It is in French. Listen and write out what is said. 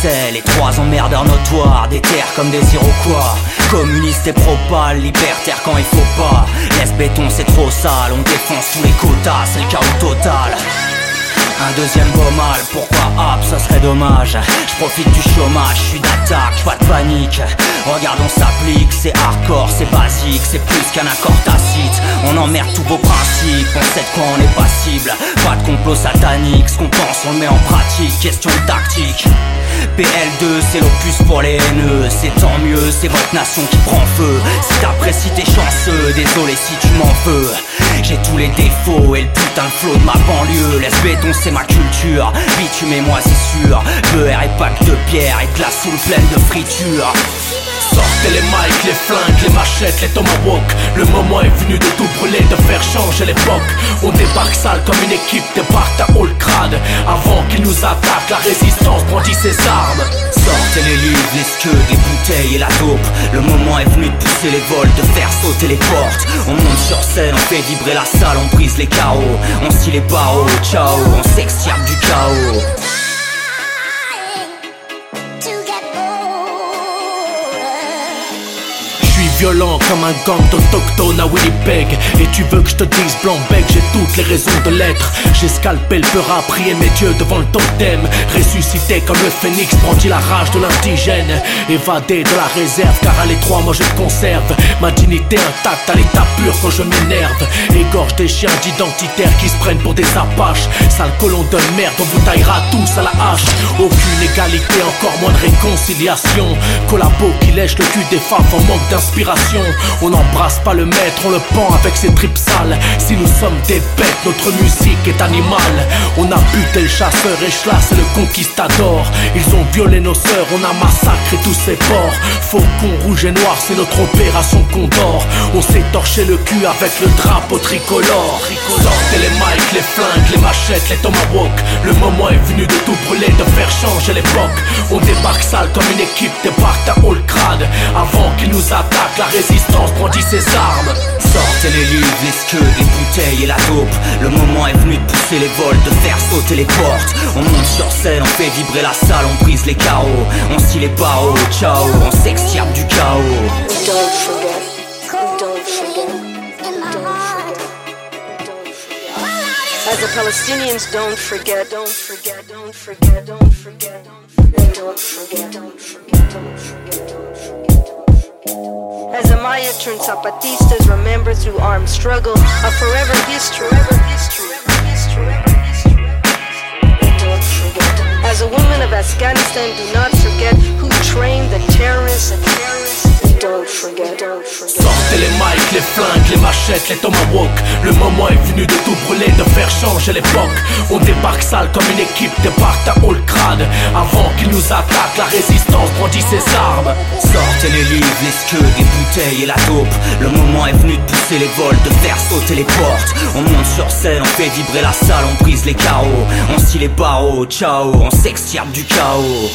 C'est les trois emmerdeurs notoires, des terres comme des Iroquois. Communistes et propales, libertaires quand il faut pas. Laisse béton, c'est trop sale, on défonce tous les quotas, c'est le chaos total. Un deuxième beau mal, pourquoi hop, ça serait dommage profite du chômage, je suis d'attaque, pas de panique. Regarde on s'applique, c'est hardcore, c'est basique C'est plus qu'un accord tacite. On emmerde tous vos principes, on sait de quoi on est passible. Pas de complot satanique, ce qu'on pense on le met en pratique. Question de tactique PL2 c'est l'opus pour les haineux. C'est tant mieux, c'est votre nation qui prend feu. Si t'apprécies t'es chanceux, désolé si tu m'en veux. J'ai tous les défauts et le putain de flot de ma banlieue. Laisse béton c'est ma culture, bitume et moi c'est sûr. Beurre et de pierre et glace sous pleine de friture. Sortez les mics, les flingues, les machettes, les tomahawks Le moment est venu de tout brûler, de faire changer l'époque. On débarque sale comme une équipe, débarque à haut crade Avant qu'ils nous attaquent, la résistance brandit ses armes. Sortez les livres, les scuds, les bouteilles et la taupe. Le moment est venu de pousser les vols, de faire sauter les portes. On monte sur scène, on fait vibrer la salle, on brise les carreaux On scie les barreaux, ciao, on s'extirpe du chaos violent comme un gang d'autochtones à Winnipeg. Et tu veux que je te dise blanc-bec, j'ai toutes les raisons de l'être. J'ai scalpé le peur à prier mes dieux devant le totem. Ressuscité comme le phénix, brandi la rage de l'indigène. Évadé de la réserve, car à l'étroit moi je conserve. Ma dignité intacte à l'état pur quand je m'énerve. Égorge des chiens d'identitaires qui se prennent pour des apaches. Sale colon de merde, on vous taillera tous à la hache. Aucune égalité, encore moins de réconciliation. Collabo qui lèche le cul des femmes en manque d'inspiration on n'embrasse pas le maître, on le pend avec ses tripes sales. Si nous sommes des bêtes, notre musique est animale. On a buté le chasseur et Schlass et le conquistador. Ils ont violé nos sœurs, on a massacré tous ces ports. Faucon rouge et noir, c'est notre opération Condor. On s'est torché le cul avec le drapeau tricolore. Sortez les mics, les flingues, les machettes, les tomahawks. Le moment est venu de tout brûler, de faire changer l'époque. On débarque sale comme une équipe, débarque à crade. Avant qu'ils nous attaquent la résistance brandit ses armes. Sortez les livres, les scuds, les bouteilles et la taupe. Le moment est venu de pousser les vols, de faire sauter les portes. On monte sur scène, on fait vibrer la salle, on brise les carreaux. On scie les barreaux, ciao, on s'extirpe du chaos. Don't forget, don't forget, don't forget As the Palestinians don't forget, don't forget, don't forget, don't forget, don't forget, don't forget, don't forget, don't forget, don't forget. Amaya turned Zapatistas, remember through armed struggle, a forever history. As a woman of Afghanistan, do not forget who trained the terrorists. Don't forget. Les flingues, les machettes, les tomahawks Le moment est venu de tout brûler, de faire changer l'époque. On débarque sale comme une équipe, débarque à haut Avant qu'ils nous attaquent, la résistance brandit ses armes. Sortez les livres, les scuds, les bouteilles et la taupe. Le moment est venu de pousser les vols, de faire sauter les portes. On monte sur scène, on fait vibrer la salle, on brise les carreaux On scie les barreaux, ciao, on s'extirpe du chaos